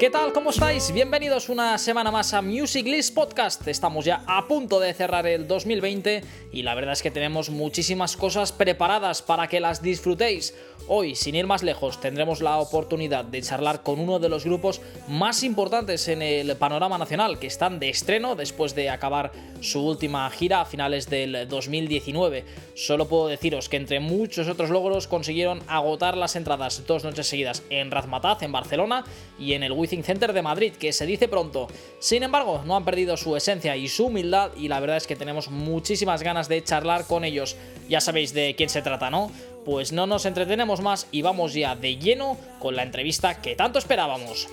¿Qué tal? ¿Cómo estáis? Bienvenidos una semana más a Music List Podcast. Estamos ya a punto de cerrar el 2020 y la verdad es que tenemos muchísimas cosas preparadas para que las disfrutéis. Hoy, sin ir más lejos, tendremos la oportunidad de charlar con uno de los grupos más importantes en el panorama nacional, que están de estreno después de acabar su última gira a finales del 2019. Solo puedo deciros que entre muchos otros logros consiguieron agotar las entradas dos noches seguidas en Razmataz, en Barcelona, y en el Center de Madrid, que se dice pronto. Sin embargo, no han perdido su esencia y su humildad, y la verdad es que tenemos muchísimas ganas de charlar con ellos. Ya sabéis de quién se trata, ¿no? Pues no nos entretenemos más y vamos ya de lleno con la entrevista que tanto esperábamos.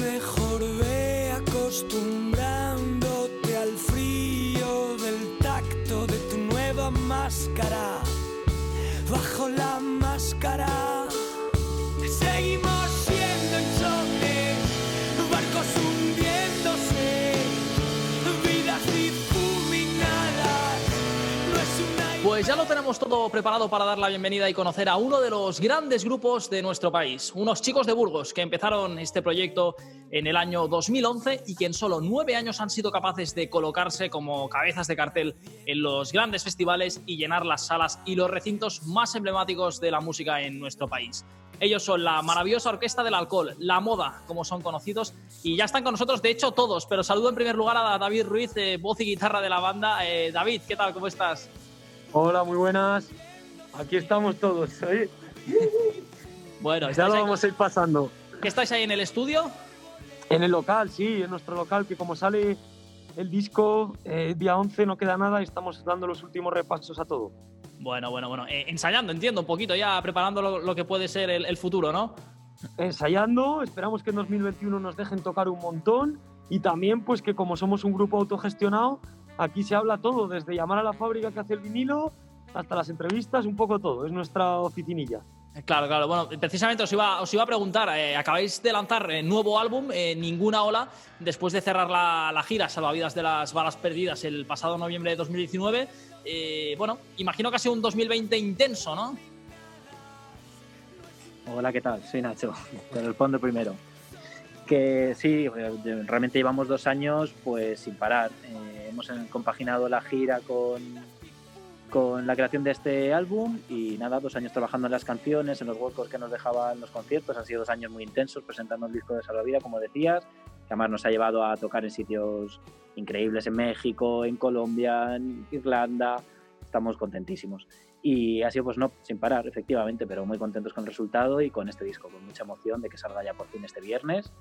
Mejor ve acostumbrándote al frío del tacto de tu nueva máscara. Bajo la máscara Pues ya lo tenemos todo preparado para dar la bienvenida y conocer a uno de los grandes grupos de nuestro país, unos chicos de Burgos que empezaron este proyecto en el año 2011 y que en solo nueve años han sido capaces de colocarse como cabezas de cartel en los grandes festivales y llenar las salas y los recintos más emblemáticos de la música en nuestro país. Ellos son la maravillosa Orquesta del Alcohol, la moda, como son conocidos, y ya están con nosotros, de hecho, todos. Pero saludo en primer lugar a David Ruiz, eh, voz y guitarra de la banda. Eh, David, ¿qué tal? ¿Cómo estás? Hola, muy buenas. Aquí estamos todos. ¿eh? Bueno, Ya ¿estáis lo ahí, vamos a ir pasando. ¿qué estáis ahí en el estudio? En el local, sí, en nuestro local, que como sale el disco, eh, día 11 no queda nada y estamos dando los últimos repasos a todo. Bueno, bueno, bueno. eh, ensayando, entiendo, un poquito ya, preparando lo, lo que puede ser el, el futuro, ¿no? Ensayando, esperamos que en 2021 nos dejen tocar un montón y también pues que como somos un grupo autogestionado, aquí se habla todo, desde llamar a la fábrica que hace el vinilo hasta las entrevistas, un poco todo, es nuestra oficinilla. Claro, claro. Bueno, precisamente os iba, os iba a preguntar, eh, acabáis de lanzar eh, nuevo álbum, eh, Ninguna Ola, después de cerrar la, la gira Salvavidas de las Balas Perdidas el pasado noviembre de 2019. Eh, bueno, imagino que ha sido un 2020 intenso, ¿no? Hola, ¿qué tal? Soy Nacho. Te respondo primero. Que sí, realmente llevamos dos años pues sin parar. Hemos compaginado la gira con, con la creación de este álbum y nada, dos años trabajando en las canciones, en los huecos que nos dejaban los conciertos. Han sido dos años muy intensos presentando el disco de Salvavida, como decías, que además nos ha llevado a tocar en sitios increíbles en México, en Colombia, en Irlanda. Estamos contentísimos. Y ha sido pues no, sin parar, efectivamente, pero muy contentos con el resultado y con este disco, con mucha emoción de que salga ya por fin este viernes.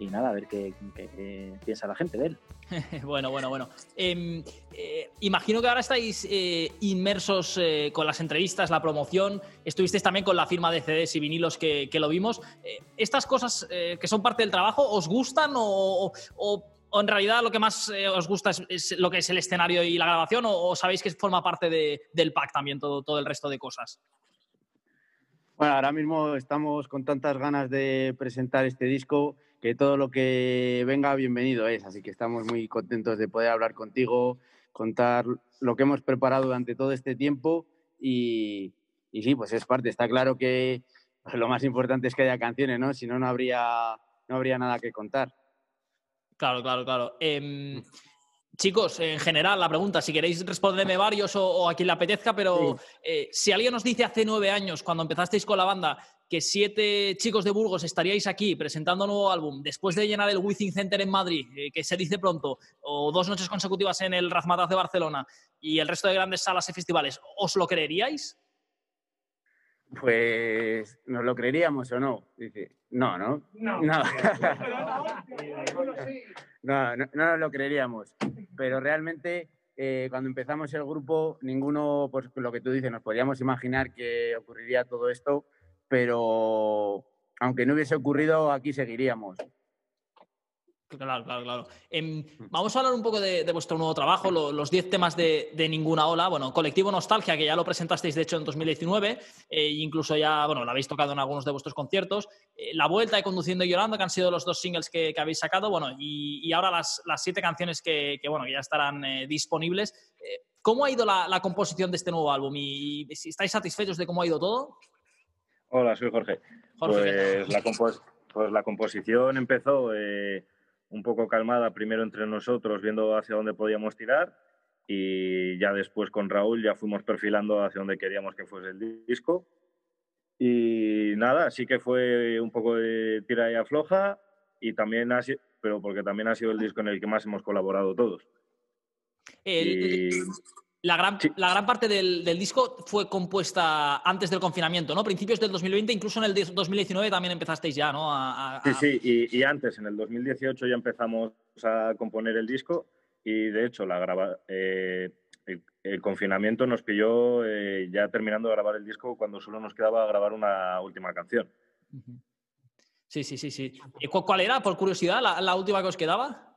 Y nada, a ver qué, qué- qué piensa la gente de él. bueno, bueno, bueno. Em, eh, imagino que ahora estáis eh, inmersos eh, con las entrevistas, la promoción. Estuvisteis también con la firma de CDs y vinilos que, que lo vimos. Eh, ¿Estas cosas eh, que son parte del trabajo os gustan o, o- o en realidad lo que más eh, os gusta es, es lo que es el escenario y la grabación o, o sabéis que forma parte de- del pack también todo, todo el resto de cosas? Bueno, ahora mismo estamos con tantas ganas de presentar este disco que todo lo que venga bienvenido es, así que estamos muy contentos de poder hablar contigo, contar lo que hemos preparado durante todo este tiempo y, y sí, pues es parte. Está claro que lo más importante es que haya canciones, ¿no? Si no, no habría, no habría nada que contar. Claro, claro, claro. Em, chicos, en general, la pregunta, si queréis responderme varios o, o a quien le apetezca, pero eh, si alguien nos dice hace nueve años, cuando empezasteis con la banda, que siete chicos de Burgos estaríais aquí presentando un nuevo álbum después de llenar el Withing Center en Madrid, eh, que se dice pronto, o dos noches consecutivas en el Razmataz de Barcelona y el resto de grandes salas y festivales, ¿os lo creeríais? Pues, ¿nos lo creeríamos o no? Dice, no, ¿no? No. No, no, no, no nos lo creeríamos. Pero realmente, eh, cuando empezamos el grupo, ninguno, pues lo que tú dices, nos podríamos imaginar que ocurriría todo esto, pero aunque no hubiese ocurrido, aquí seguiríamos. Claro, claro, claro. Em, vamos a hablar un poco de, de vuestro nuevo trabajo, lo- los 10 temas de, de Ninguna Ola. Bueno, Colectivo Nostalgia, que ya lo presentasteis de hecho en 2019, eh, e incluso ya, bueno, lo habéis tocado en algunos de vuestros conciertos. Eh, La Vuelta y Conduciendo y Llorando, que han sido los dos singles que, que habéis sacado. Bueno, y, y ahora las, las siete canciones que, que, bueno, que ya estarán eh, disponibles. Eh, ¿Cómo ha ido la, la composición de este nuevo álbum? ¿Y, y si estáis satisfechos de cómo ha ido todo? Hola, soy Jorge. Jorge, ¿qué pues, la pues la composición empezó eh, un poco calmada, primero entre nosotros, viendo hacia dónde podíamos tirar, y ya después con Raúl ya fuimos perfilando hacia dónde queríamos que fuese el disco. Y nada, sí que fue un poco de tira y afloja, y también ha sido, pero porque también ha sido el disco en el que más hemos colaborado todos. El- Y- la, gran, Sí. la gran parte del, del disco fue compuesta antes del confinamiento, ¿no? Principios del 2020, incluso en el de- 2019 también empezasteis ya, ¿no? A- a- Sí, sí, y, y antes, en el 2018 ya empezamos a componer el disco y de hecho la graba, eh, el, el confinamiento nos pilló eh, ya terminando de grabar el disco cuando solo nos quedaba grabar una última canción. Sí, sí, sí, sí. ¿Y cu- ¿Cuál era, por curiosidad, la, la última que os quedaba?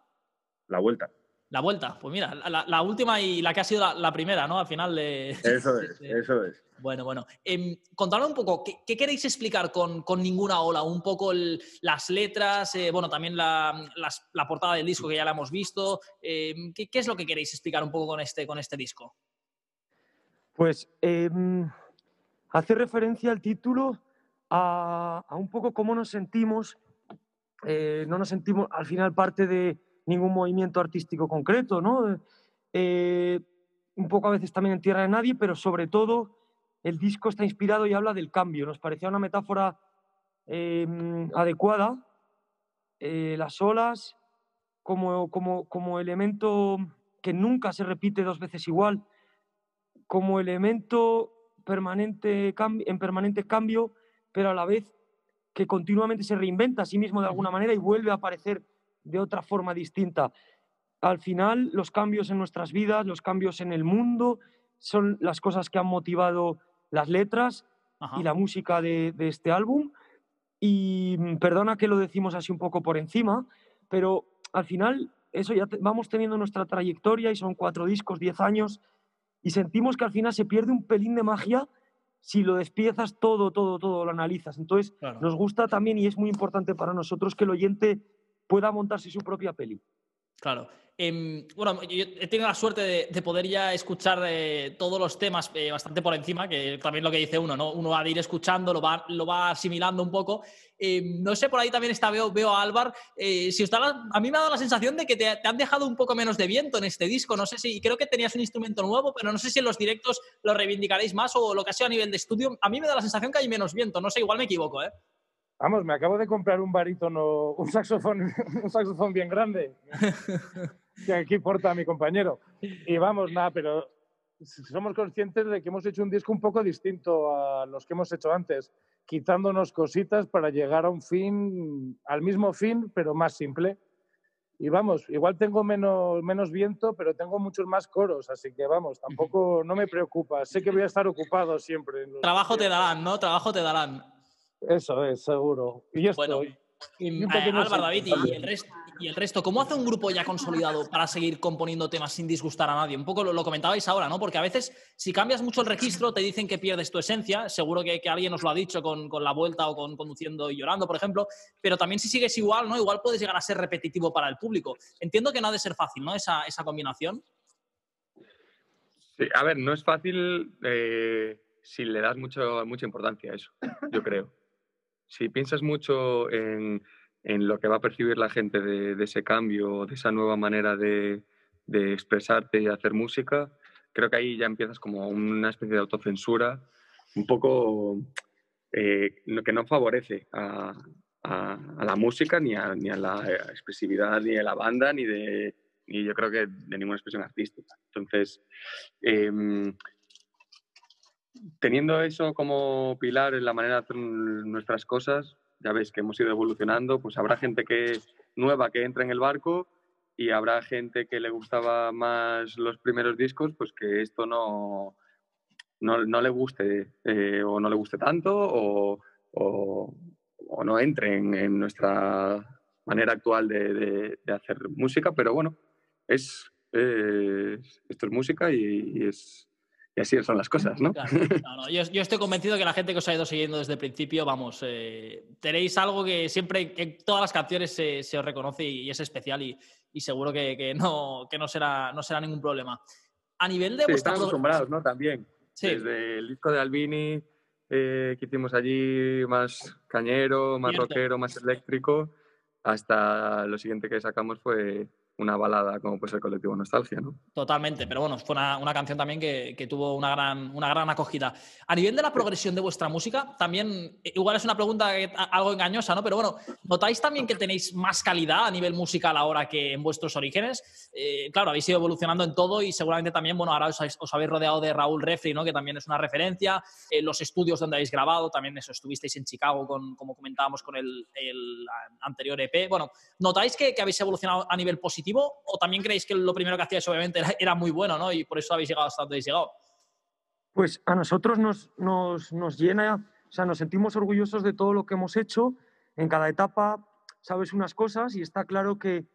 La vuelta. La vuelta. Pues mira, la, la última y la que ha sido la, la primera, ¿no? Al final de... Eso es, Sí. eso es. Bueno, bueno. Em, contadme un poco, ¿qué, qué queréis explicar con, con Ninguna Ola? Un poco el- las letras, eh, bueno, también la, las- la portada del disco que ya la hemos visto. Em, ¿qué, qué es lo que queréis explicar un poco con este, con este disco? Pues em, hace referencia al título a, a un poco cómo nos sentimos. eh, no nos sentimos al final parte de ningún movimiento artístico concreto, ¿no? Eh, un poco a veces también en tierra de nadie, pero sobre todo el disco está inspirado y habla del cambio. Nos parecía una metáfora em, adecuada. Eh, las olas como, como, como elemento que nunca se repite dos veces igual, como elemento permanente, en permanente cambio, pero a la vez que continuamente se reinventa a sí mismo de alguna manera y vuelve a aparecer de otra forma distinta. Al final, los cambios en nuestras vidas, los cambios en el mundo, son las cosas que han motivado las letras Ajá. y la música de, de este álbum. Y mm, perdona que lo decimos así un poco por encima, pero al final eso ya te- vamos teniendo nuestra trayectoria y son cuatro discos, diez años, y sentimos que al final se pierde un pelín de magia si lo despiezas todo, todo, todo, lo analizas. Entonces, Claro. nos gusta también y es muy importante para nosotros que el oyente pueda montarse su propia peli. Claro. Em, bueno, yo he tenido la suerte de, de poder ya escuchar eh, todos los temas eh, bastante por encima, que también lo que dice uno, ¿no? Uno va a ir escuchando, lo va, lo va asimilando un poco. Em, no sé, por ahí también está, veo, veo a Álvar. eh, si la- a mí me ha dado la sensación de que te, te han dejado un poco menos de viento en este disco. No sé si, creo que tenías un instrumento nuevo, pero no sé si en los directos lo reivindicaréis más o lo que ha sido a nivel de estudio. A mí me da la sensación que hay menos viento. No sé, igual me equivoco, ¿eh? Vamos, me acabo de comprar un barítono, un saxofón, un saxofón bien grande, que aquí porta mi compañero. Y vamos, nada, pero somos conscientes de que hemos hecho un disco un poco distinto a los que hemos hecho antes, quitándonos cositas para llegar a un fin, al mismo fin, pero más simple. Y vamos, igual tengo menos, menos viento, pero tengo muchos más coros, así que vamos, tampoco no me preocupa. Sé que voy a estar ocupado siempre. en los Trabajo te conciertos. darán, ¿no? Trabajo te darán. Eso es, seguro. Y esto, Bueno, y eh, Álvaro, David, y el, resto, y el resto, ¿cómo hace un grupo ya consolidado para seguir componiendo temas sin disgustar a nadie? Un poco lo, lo comentabais ahora, ¿no? Porque a veces, si cambias mucho el registro, te dicen que pierdes tu esencia. Seguro que, que alguien os lo ha dicho con, con la vuelta o con conduciendo y llorando, por ejemplo. Pero también si sigues igual, ¿no? Igual puedes llegar a ser repetitivo para el público. Entiendo que no ha de ser fácil, ¿no? Esa, esa combinación. Sí, a ver, no es fácil eh, si le das mucho, mucha importancia a eso, yo creo. Si piensas mucho en, en lo que va a percibir la gente de, ese cambio, de esa nueva manera de, de expresarte y hacer música, creo que ahí ya empiezas como una especie de autocensura un poco eh, no- que no favorece a, a- a la música, ni a, ni a la eh, expresividad, ni de la banda, ni de, ni yo creo que de ninguna expresión artística. Entonces, em, teniendo eso como pilar en la manera de hacer nuestras cosas, ya veis que hemos ido evolucionando, pues habrá gente que nueva que entra en el barco y habrá gente que le gustaba más los primeros discos, pues que esto no, no, no le guste eh, o no le guste tanto o, o- no entre en, nuestra manera actual de, de- hacer música, pero bueno, es, es- esto es música y es, y así son las cosas, ¿no? Claro, no, no, Yo, yo estoy convencido que la gente que os ha ido siguiendo desde el principio, vamos, eh, tenéis algo que siempre, en todas las canciones se, se os reconoce y, es especial y, y seguro que, que no, que no, será, no será ningún problema. A nivel de Sí, están acostumbrados, ¿no? También. Sí. Desde el disco de Albini, eh, que hicimos allí, más cañero, más Cierto. rockero, más eléctrico, hasta lo siguiente que sacamos fue una balada como pues el colectivo Nostalgia, ¿no? Totalmente, pero bueno, fue una, una canción también que, que tuvo una gran, una gran acogida. A nivel de la progresión de vuestra música, también, eh, igual es una pregunta algo engañosa, ¿no? Pero bueno, ¿notáis también que tenéis más calidad a nivel musical ahora que en vuestros orígenes? Eh, claro, habéis ido evolucionando en todo y seguramente también, bueno, ahora os habéis rodeado de Raúl Refri, ¿no? Que también es una referencia. Eh, los estudios donde habéis grabado, también eso, estuvisteis en Chicago, con, como comentábamos con el, el anterior EP. Bueno, ¿notáis que, que habéis evolucionado a nivel positivo o también creéis que lo primero que hacíais obviamente era, muy bueno, ¿no? Y por eso habéis llegado hasta donde habéis llegado. Pues a nosotros nos, nos, nos llena, o sea, nos sentimos orgullosos de todo lo que hemos hecho. En cada etapa sabes unas cosas y está claro que,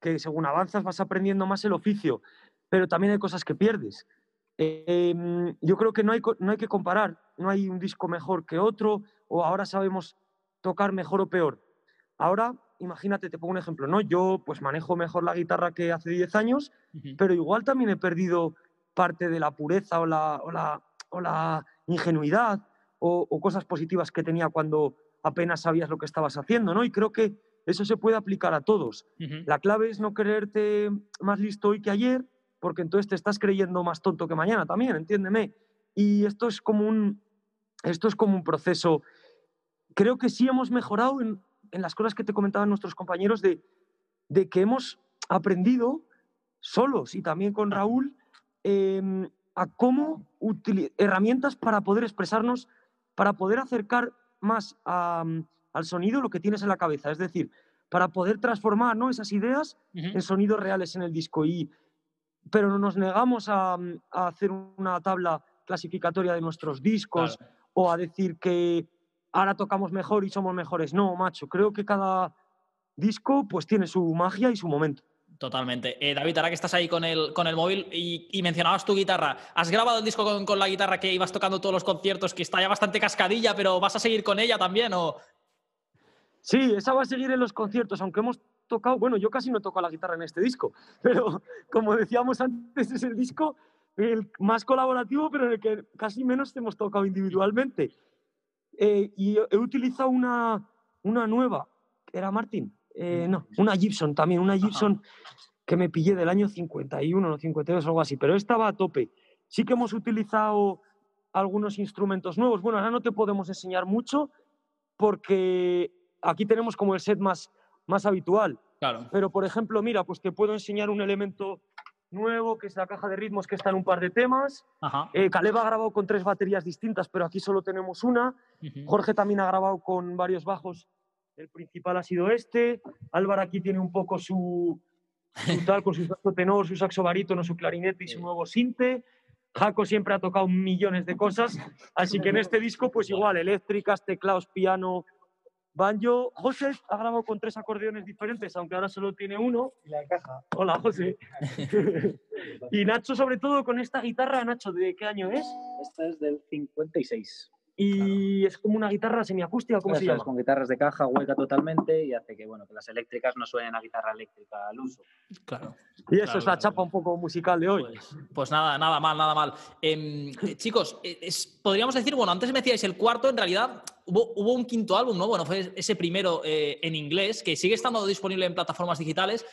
que según avanzas vas aprendiendo más el oficio, pero también hay cosas que pierdes. Eh, yo creo que no hay, no hay que comparar, no hay un disco mejor que otro o ahora sabemos tocar mejor o peor. Ahora, imagínate, te pongo un ejemplo, ¿no? Yo pues manejo mejor la guitarra que hace 10 años, pero igual también he perdido parte de la pureza o la, o la, o la ingenuidad o, o cosas positivas que tenía cuando apenas sabías lo que estabas haciendo, ¿no? Y creo que eso se puede aplicar a todos. La clave es no creerte más listo hoy que ayer, porque entonces te estás creyendo más tonto que mañana también, entiéndeme. Y esto es como un, esto es como un proceso. Creo que sí hemos mejorado en, en las cosas que te comentaban nuestros compañeros de, de que hemos aprendido solos y también con Raúl em, a cómo herramientas para poder expresarnos, para poder acercar más a, mm, al sonido lo que tienes en la cabeza. Es decir, para poder transformar ¿no? esas ideas en sonidos reales en el disco. Y, pero nos negamos a, mm, a hacer una tabla clasificatoria de nuestros discos o a decir que ahora tocamos mejor y somos mejores. No, macho, creo que cada disco pues tiene su magia y su momento. Totalmente. Eh, David, ahora que estás ahí con el, con el móvil y, y mencionabas tu guitarra, ¿has grabado el disco con, con la guitarra que ibas tocando todos los conciertos, que está ya bastante cascadilla, pero vas a seguir con ella también? O... Sí, esa va a seguir en los conciertos, aunque hemos tocado, bueno, yo casi no toco la guitarra en este disco, pero como decíamos antes, es el disco el más colaborativo, pero en el que casi menos hemos tocado individualmente. Eh, y he utilizado una, una nueva, ¿era Martin? Eh, no, una Gibson también, una Gibson que me pillé del año 51 o 52 o algo así, pero estaba a tope. Sí que hemos utilizado algunos instrumentos nuevos. Bueno, ahora no te podemos enseñar mucho porque aquí tenemos como el set más, más habitual. Claro. Pero, por ejemplo, mira, pues te puedo enseñar un elemento nuevo, que es la caja de ritmos, que está en un par de temas. Eh, Caleb ha grabado con tres baterías distintas, pero aquí solo tenemos una. Jorge también ha grabado con varios bajos. El principal ha sido este. Álvaro aquí tiene un poco su, su tal, con su saxo tenor, su saxo barítono, su clarinete y su nuevo sinte. Jaco siempre ha tocado millones de cosas, así que en este disco, pues igual, eléctricas, teclados, piano, banjo. José ha grabado con tres acordeones diferentes, aunque ahora solo tiene uno. Y la caja. Hola, José. y Nacho, sobre todo, con esta guitarra. Nacho, ¿de qué año es? Esta es del 56. Y es como una guitarra semiacústica, ¿cómo Eso se es, llama? con guitarras de caja, hueca totalmente y hace que, bueno, que las eléctricas no suenen a guitarra eléctrica al uso. Claro. Y eso Claro, es la claro, chapa un poco musical de hoy. Pues, pues nada, nada mal, nada mal. Em, eh, chicos, eh, es- podríamos decir, bueno, antes me decíais el cuarto, en realidad hubo, hubo un quinto álbum, ¿no? Bueno, fue ese primero eh, en inglés, que sigue estando disponible en plataformas digitales.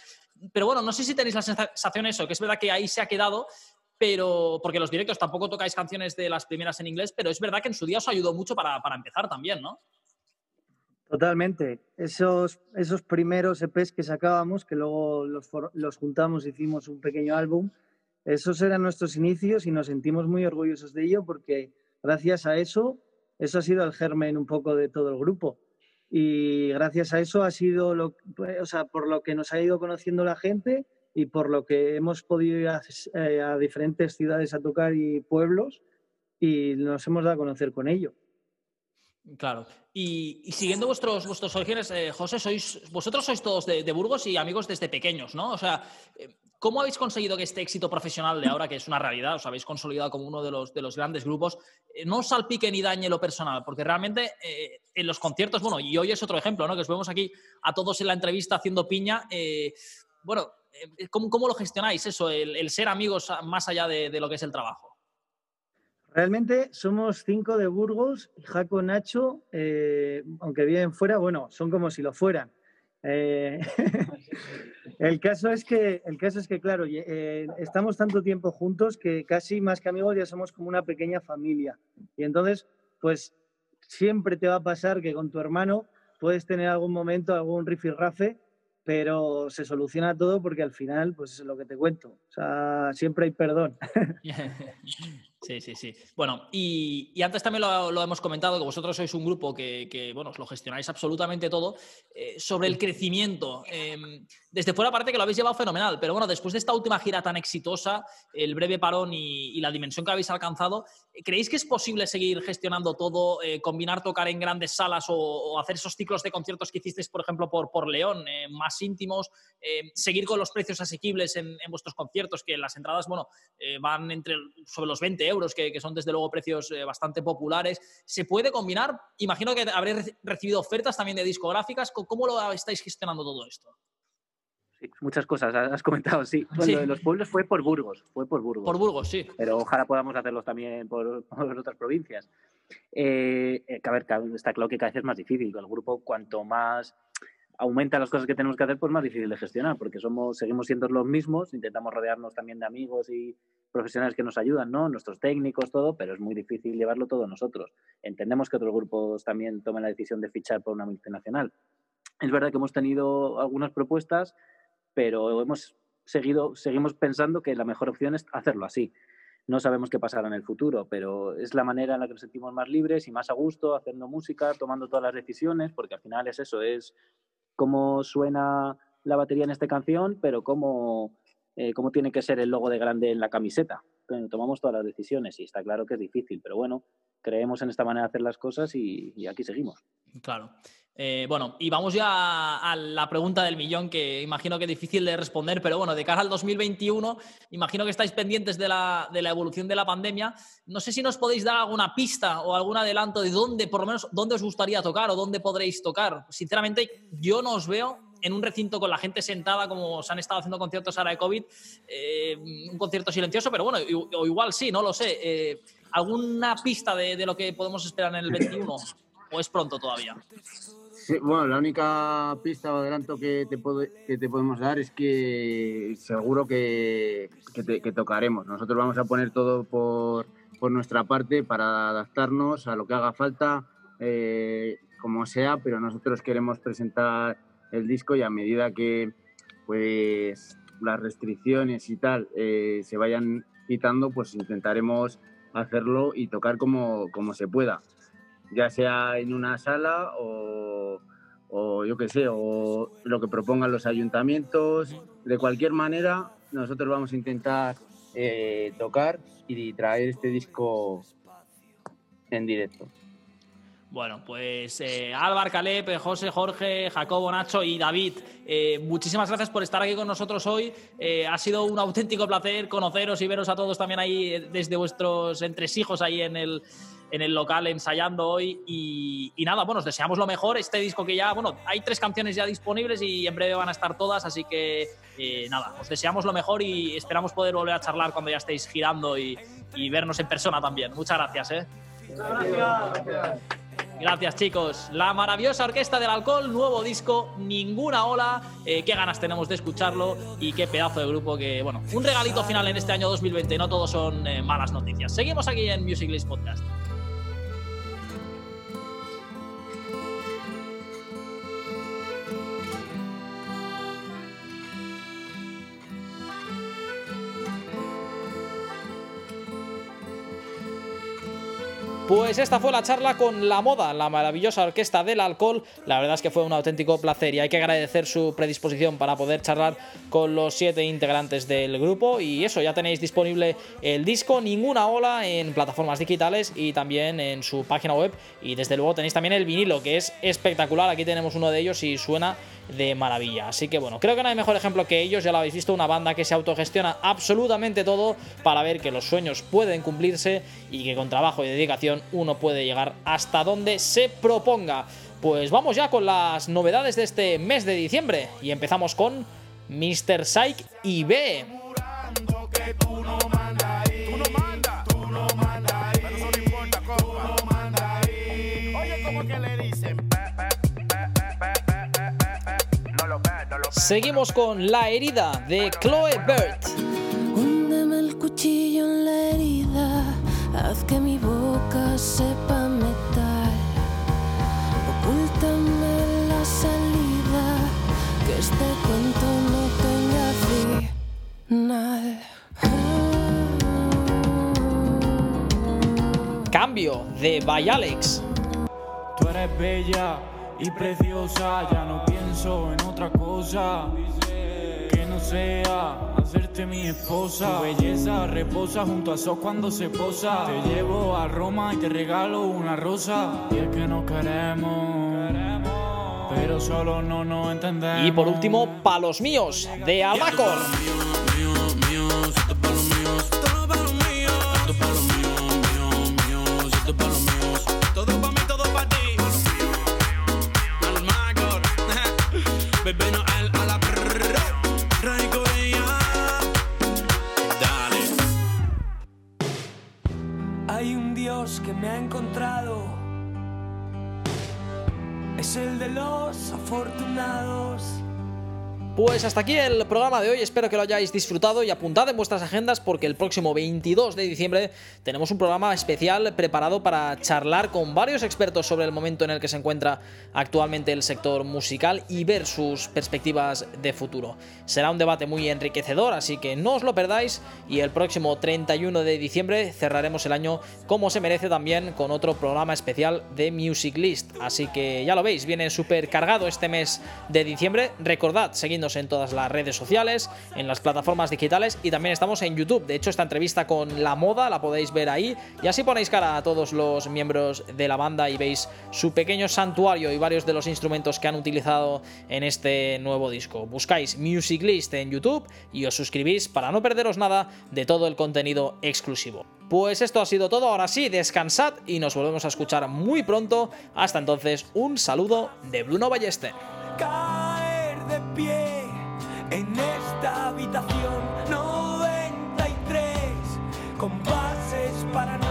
Pero bueno, no sé si tenéis la sensación eso, que es verdad que ahí se ha quedado, pero porque los directos tampoco tocáis canciones de las primeras en inglés, pero es verdad que en su día os ayudó mucho para, para empezar también, ¿no? Totalmente. Esos, esos primeros EPs que sacábamos, que luego los, los juntamos, hicimos un pequeño álbum, esos eran nuestros inicios y nos sentimos muy orgullosos de ello porque gracias a eso, eso ha sido el germen un poco de todo el grupo. Y gracias a eso ha sido lo, o sea, por lo que nos ha ido conociendo la gente y por lo que hemos podido ir a, eh, a diferentes ciudades a tocar y pueblos y nos hemos dado a conocer con ello. Claro. Y, y siguiendo vuestros, vuestros orígenes, eh, José, sois, vosotros sois todos de, de Burgos y amigos desde pequeños, ¿no? O sea, eh, ¿cómo habéis conseguido que este éxito profesional de ahora, que es una realidad, os habéis consolidado como uno de los, de los grandes grupos, eh, no os salpique ni dañe lo personal? Porque realmente eh, en los conciertos, bueno, y hoy es otro ejemplo, ¿no? Que os vemos aquí a todos en la entrevista haciendo piña. bueno, ¿cómo, ¿cómo lo gestionáis eso, el, ser amigos más allá de, de lo que es el trabajo? Realmente somos cinco de Burgos, Jaco, Nacho, eh, aunque viven fuera, bueno, son como si lo fueran. Eh, el, caso es que, el caso es que, claro, eh, estamos tanto tiempo juntos que casi más que amigos ya somos como una pequeña familia. Y entonces, pues siempre te va a pasar que con tu hermano puedes tener algún momento, algún rifirrafe, pero se soluciona todo porque al final, pues es lo que te cuento. O sea, siempre hay perdón. Sí, sí, sí. Bueno, y, antes también lo, hemos comentado, que vosotros sois un grupo que, bueno, os lo gestionáis absolutamente todo, eh, sobre el crecimiento. Em, desde fuera parece que lo habéis llevado fenomenal, pero bueno, después de esta última gira tan exitosa, el breve parón y, la dimensión que habéis alcanzado, ¿creéis que es posible seguir gestionando todo, eh, combinar tocar en grandes salas o, hacer esos ciclos de conciertos que hicisteis, por ejemplo, por, por León, eh, más íntimos, seguir con los precios asequibles en, en, vuestros conciertos, que las entradas, bueno, van entre sobre los 20 euros? Euros, que, son desde luego precios eh, bastante populares. ¿Se puede combinar? Imagino que habréis recibido ofertas también de discográficas. ¿Cómo lo estáis gestionando todo esto? Sí, muchas cosas has comentado, sí. Bueno, de los pueblos fue por Burgos, fue por Burgos. Por Burgos, sí. Pero ojalá podamos hacerlos también por, otras provincias. Eh, eh, a ver, está claro que cada vez es más difícil. El grupo, cuanto más aumenta las cosas que tenemos que hacer, pues más difícil de gestionar, porque somos, seguimos siendo los mismos, intentamos rodearnos también de amigos y profesionales que nos ayudan, ¿no? Nuestros técnicos, todo, pero es muy difícil llevarlo todo nosotros. Entendemos que otros grupos también tomen la decisión de fichar por una multinacional. Es verdad que hemos tenido algunas propuestas, pero hemos seguido, seguimos pensando que la mejor opción es hacerlo así. No sabemos qué pasará en el futuro, pero es la manera en la que nos sentimos más libres y más a gusto, haciendo música, tomando todas las decisiones, porque al final es eso, es cómo suena la batería en esta canción, pero cómo, eh, cómo tiene que ser el logo de grande en la camiseta. tomamos todas las decisiones y está claro que es difícil, pero bueno, creemos en esta manera de hacer las cosas y, aquí seguimos. Claro. Eh, bueno, y vamos ya a la pregunta del millón, que imagino que es difícil de responder, pero bueno, de cara al 2021, imagino que estáis pendientes de la, de la, evolución de la pandemia. No sé si nos podéis dar alguna pista o algún adelanto de dónde, por lo menos, dónde os gustaría tocar o dónde podréis tocar. Sinceramente, yo no os veo en un recinto con la gente sentada, como se han estado haciendo conciertos ahora de COVID, eh, un concierto silencioso, pero bueno, o igual sí, no lo sé. Eh, ¿Alguna pista de, de, lo que podemos esperar en el 21? ¿O es pronto todavía? bueno, la única pista o adelanto que te, que te podemos dar es que seguro que, que, tocaremos. Nosotros vamos a poner todo por, por, nuestra parte para adaptarnos a lo que haga falta, eh, como sea, pero nosotros queremos presentar el disco y a medida que pues las restricciones y tal eh, se vayan quitando, pues intentaremos hacerlo y tocar como se pueda, ya sea en una sala o, yo qué sé, o lo que propongan los ayuntamientos. De cualquier manera, nosotros vamos a intentar eh, tocar y traer este disco en directo. Bueno, pues eh, Álvaro, Caleb, José, Jorge, Jacobo, Nacho y David, eh, muchísimas gracias por estar aquí con nosotros hoy. Eh, ha sido un auténtico placer conoceros y veros a todos también ahí desde vuestros entresijos ahí en el, en el local ensayando hoy. Y, nada, bueno, os deseamos lo mejor. Este disco que ya, bueno, hay tres canciones ya disponibles y en breve van a estar todas, así que nada, os deseamos lo mejor y esperamos poder volver a charlar cuando ya estéis girando y, vernos en persona también. Muchas gracias, ¿eh? Muchas gracias. Gracias chicos. La maravillosa Orquesta del Alcohol, nuevo disco, ninguna ola. Eh, qué ganas tenemos de escucharlo y qué pedazo de grupo que, bueno, un regalito final en este año 2020. No todos son eh, malas noticias. Seguimos aquí en Music List Podcast. Pues esta fue la charla con La Moda, la maravillosa orquesta del alcohol. La verdad es que fue un auténtico placer y hay que agradecer su predisposición para poder charlar con los siete integrantes del grupo. Y eso, ya tenéis disponible el disco Ninguna Ola en plataformas digitales y también en su página web. Y desde luego tenéis también el vinilo, que es espectacular. Aquí tenemos uno de ellos y suena de maravilla. Así que bueno, creo que no hay mejor ejemplo que ellos, ya lo habéis visto, una banda que se autogestiona absolutamente todo para ver que los sueños pueden cumplirse y que con trabajo y dedicación uno puede llegar hasta donde se proponga. Pues vamos ya con las novedades de este mes de diciembre y empezamos con Mr. Psych y B. Seguimos con La herida de Chloe Bert. Húndeme el cuchillo en la herida, haz que mi boca sepa metal. Ocúltame la salida, que este cuento no tenga final. Cambio de By Alex. Tú eres bella y preciosa, ya no pienso en otra cosa que no sea hacerte mi esposa. Tu belleza reposa junto a Sos cuando se posa. Te llevo a Roma y te regalo una rosa. Y es que no queremos, pero solo no nos entendemos. Y por último, Palos Míos de Abacor. Hay Pues hasta aquí el programa de hoy, espero que lo hayáis disfrutado y apuntad en vuestras agendas porque el próximo 22 de diciembre tenemos un programa especial preparado para charlar con varios expertos sobre el momento en el que se encuentra actualmente el sector musical y ver sus perspectivas de futuro. Será un debate muy enriquecedor, así que no os lo perdáis y el próximo 31 de diciembre cerraremos el año como se merece también con otro programa especial de Music List. Así que ya lo veis, viene súper cargado este mes de diciembre. Recordad, seguidnos en todas las redes sociales, en las plataformas digitales y también estamos en YouTube. De hecho, esta entrevista con La Moda la podéis ver ahí y así ponéis cara a todos los miembros de la banda y veis su pequeño santuario y varios de los instrumentos que han utilizado en este nuevo disco. Buscáis Music List en YouTube y os suscribís para no perderos nada de todo el contenido exclusivo. Pues esto ha sido todo, ahora sí, descansad y nos volvemos a escuchar muy pronto. Hasta entonces, un saludo de Bruno Ballester. Caer de pie en esta habitación 93 compases para